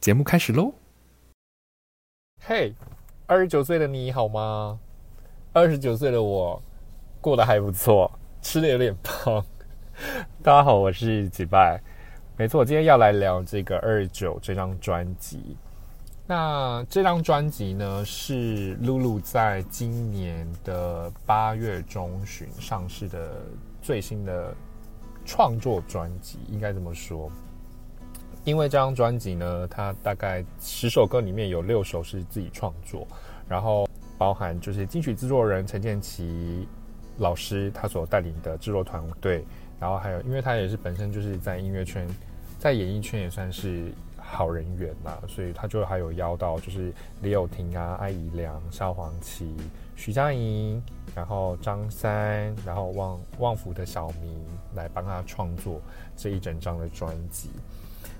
节目开始喽！嘿，二十九岁的你好吗？二十九岁的我过得还不错，吃的有点胖。大家好，我是几拜。没错，今天要来聊这个二九这张专辑。那这张专辑呢，是露露在今年的八月中旬上市的最新的创作专辑，应该这么说。因为这张专辑呢，它大概十首歌里面有六首是自己创作，然后包含就是金曲制作人陈建奇老师他所带领的制作团队，然后还有因为他也是本身就是在音乐圈，在演艺圈也算是好人缘嘛，所以他就还有邀到就是李友廷啊、艾怡良、萧煌奇、徐佳莹，然后张三，然后旺旺福的小明来帮他创作这一整张的专辑。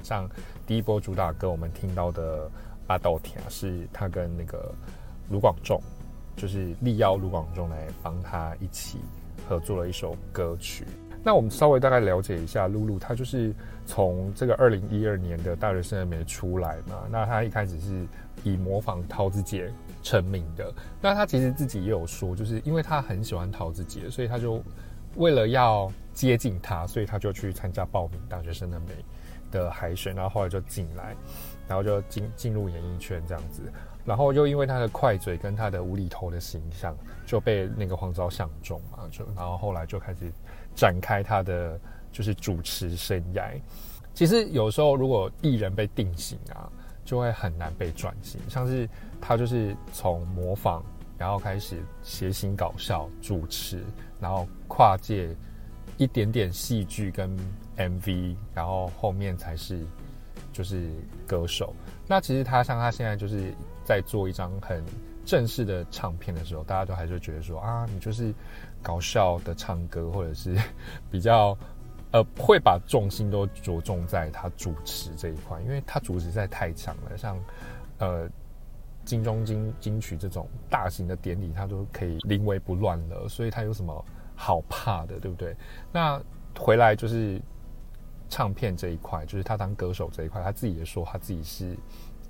像第一波主打歌，我们听到的《阿豆田》是他跟那个卢广仲，就是力邀卢广仲来帮他一起合作了一首歌曲。那我们稍微大概了解一下露露，她就是从这个二零一二年的大学生还没出来嘛。那她一开始是以模仿桃子姐成名的。那她其实自己也有说，就是因为她很喜欢桃子姐，所以她就为了要接近他，所以他就去参加报名大学生的美。的海选，然后后来就进来，然后就进进入演艺圈这样子，然后又因为他的快嘴跟他的无厘头的形象，就被那个黄昭相中嘛，就然后后来就开始展开他的就是主持生涯。其实有时候如果艺人被定型啊，就会很难被转型。像是他就是从模仿，然后开始谐星搞笑主持，然后跨界一点点戏剧跟。MV，然后后面才是就是歌手。那其实他像他现在就是在做一张很正式的唱片的时候，大家都还是觉得说啊，你就是搞笑的唱歌，或者是 比较呃会把重心都着重在他主持这一块，因为他主持实在太强了。像呃金钟金金曲这种大型的典礼，他都可以临危不乱了，所以他有什么好怕的，对不对？那回来就是。唱片这一块，就是他当歌手这一块，他自己也说他自己是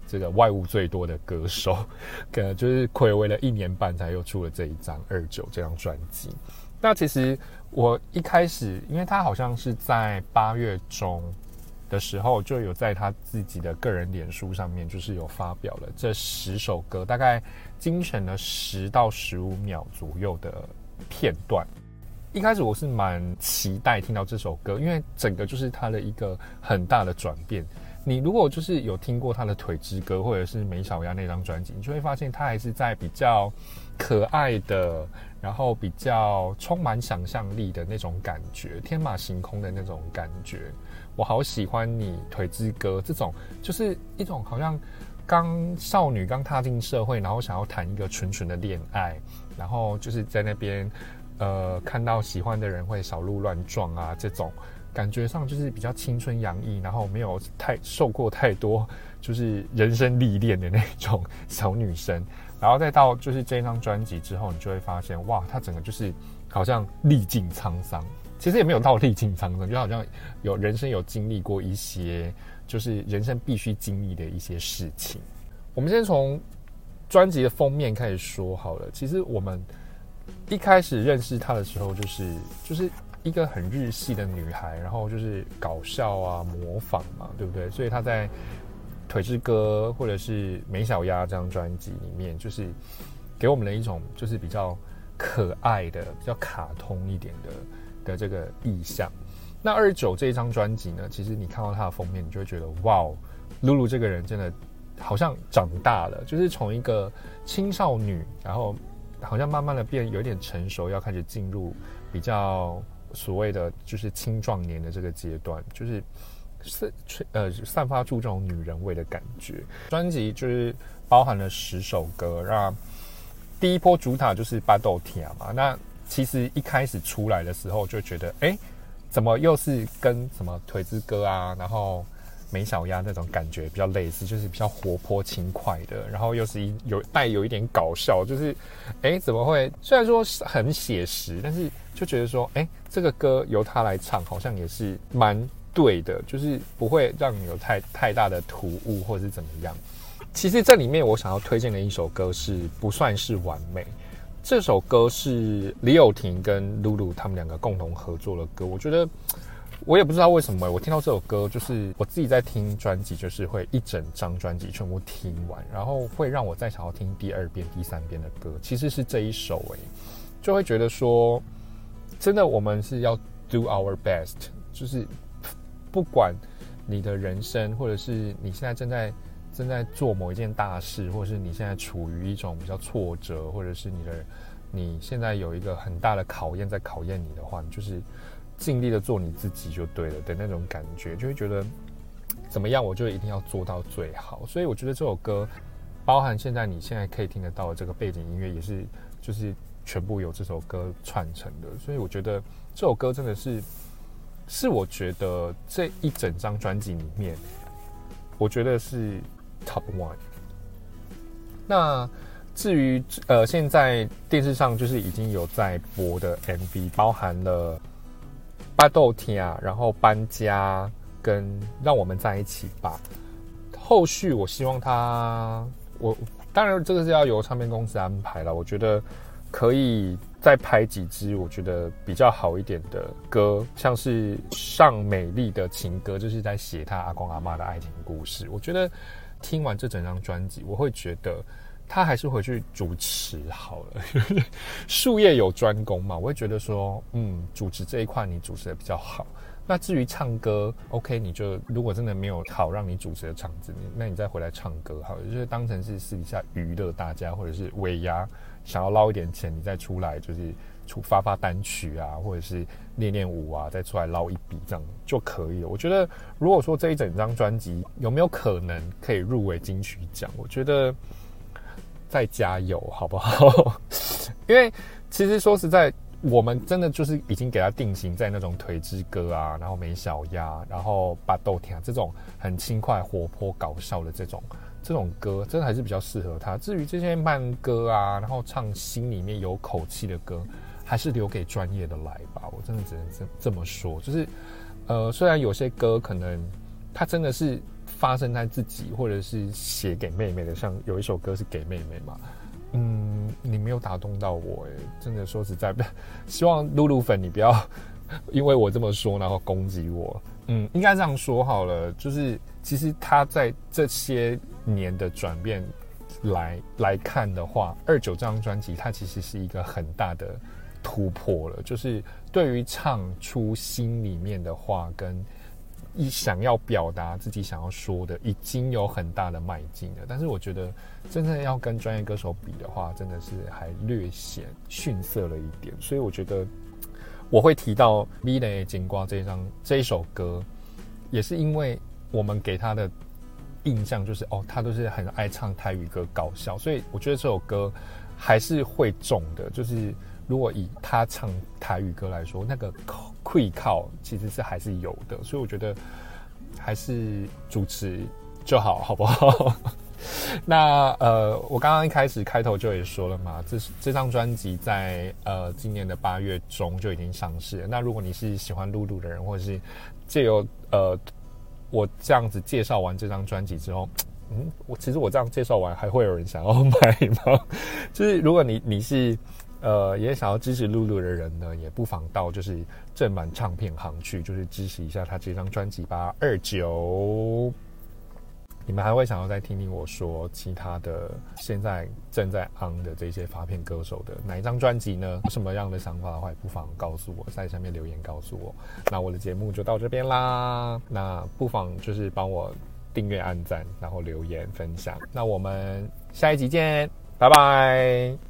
这个外物最多的歌手，可能就是暌违了一年半才又出了这一张二九这张专辑。那其实我一开始，因为他好像是在八月中的时候就有在他自己的个人脸书上面，就是有发表了这十首歌，大概精选了十到十五秒左右的片段。一开始我是蛮期待听到这首歌，因为整个就是他的一个很大的转变。你如果就是有听过他的《腿之歌》或者是梅小丫那张专辑，你就会发现他还是在比较可爱的，然后比较充满想象力的那种感觉，天马行空的那种感觉。我好喜欢你《腿之歌》这种，就是一种好像刚少女刚踏进社会，然后想要谈一个纯纯的恋爱，然后就是在那边。呃，看到喜欢的人会小鹿乱撞啊，这种感觉上就是比较青春洋溢，然后没有太受过太多就是人生历练的那种小女生，然后再到就是这张专辑之后，你就会发现哇，她整个就是好像历尽沧桑，其实也没有到历尽沧桑，就好像有人生有经历过一些就是人生必须经历的一些事情。我们先从专辑的封面开始说好了，其实我们。一开始认识她的时候，就是就是一个很日系的女孩，然后就是搞笑啊、模仿嘛，对不对？所以她在《腿之歌》或者是《美小鸭》这张专辑里面，就是给我们了一种就是比较可爱的、比较卡通一点的的这个意象。那二十九这一张专辑呢，其实你看到她的封面，你就会觉得哇，露露这个人真的好像长大了，就是从一个青少女，然后。好像慢慢的变有点成熟，要开始进入比较所谓的就是青壮年的这个阶段，就是散呃散发出这种女人味的感觉。专辑就是包含了十首歌，让第一波主打就是《巴豆田》嘛。那其实一开始出来的时候就觉得，哎，怎么又是跟什么腿之歌啊，然后美小鸭那种感觉比较类似，就是比较活泼轻快的，然后又是一有带有一点搞笑，就是，哎，怎么会？虽然说很写实，但是就觉得说，哎，这个歌由他来唱，好像也是蛮对的，就是不会让你有太太大的突兀或者是怎么样。其实这里面我想要推荐的一首歌是不算是完美。这首歌是李友廷跟露露他们两个共同合作的歌。我觉得我也不知道为什么，我听到这首歌，就是我自己在听专辑，就是会一整张专辑全部听完，然后会让我再想要听第二遍、第三遍的歌。其实是这一首诶，就会觉得说，真的我们是要 do our best，就是不管你的人生，或者是你现在正在。正在做某一件大事，或者是你现在处于一种比较挫折，或者是你的你现在有一个很大的考验在考验你的话，你就是尽力的做你自己就对了的那种感觉，就会觉得怎么样，我就一定要做到最好。所以我觉得这首歌，包含现在你现在可以听得到的这个背景音乐，也是就是全部由这首歌串成的。所以我觉得这首歌真的是是我觉得这一整张专辑里面，我觉得是。Top one。那至于呃，现在电视上就是已经有在播的 MV，包含了巴豆天啊，然后搬家跟让我们在一起吧。后续我希望他，我当然这个是要由唱片公司安排了。我觉得可以再拍几支我觉得比较好一点的歌，像是上美丽的情歌，就是在写他阿公阿妈的爱情故事。我觉得。听完这整张专辑，我会觉得他还是回去主持好了。术业有专攻嘛，我会觉得说，嗯，主持这一块你主持的比较好。那至于唱歌，OK，你就如果真的没有好让你主持的场子，那你再回来唱歌好了，就是当成是私底下娱乐大家，或者是尾牙想要捞一点钱，你再出来就是出发发单曲啊，或者是练练舞啊，再出来捞一笔这样就可以了。我觉得如果说这一整张专辑有没有可能可以入围金曲奖，我觉得再加油好不好？因为其实说实在。我们真的就是已经给他定型在那种腿之歌啊，然后美小鸭，然后巴豆田这种很轻快、活泼、搞笑的这种这种歌，真的还是比较适合他。至于这些慢歌啊，然后唱心里面有口气的歌，还是留给专业的来吧。我真的只能这这么说，就是呃，虽然有些歌可能他真的是发生在自己，或者是写给妹妹的，像有一首歌是给妹妹嘛。嗯，你没有打动到我哎，真的说实在，希望露露粉你不要因为我这么说然后攻击我。嗯，应该这样说好了，就是其实他在这些年的转变来来看的话，二九这张专辑它其实是一个很大的突破了，就是对于唱出心里面的话跟。一想要表达自己想要说的，已经有很大的迈进了。但是我觉得，真正要跟专业歌手比的话，真的是还略显逊色了一点。所以我觉得，我会提到《V 的金瓜》这张这一首歌，也是因为我们给他的印象就是，哦，他都是很爱唱台语歌，搞笑。所以我觉得这首歌还是会中的。就是如果以他唱台语歌来说，那个口。会靠其实是还是有的，所以我觉得还是主持就好，好不好？那呃，我刚刚一开始开头就也说了嘛，这是这张专辑在呃今年的八月中就已经上市。那如果你是喜欢露露的人，或者是借由呃我这样子介绍完这张专辑之后，嗯，我其实我这样介绍完，还会有人想要买吗？就是如果你你是。呃，也想要支持露露的人呢，也不妨到就是正版唱片行去，就是支持一下他这张专辑吧。二九，你们还会想要再听听我说其他的现在正在 on 的这些发片歌手的哪一张专辑呢？有什么样的想法的话，也不妨告诉我，在下面留言告诉我。那我的节目就到这边啦，那不妨就是帮我订阅、按赞，然后留言分享。那我们下一集见，拜拜。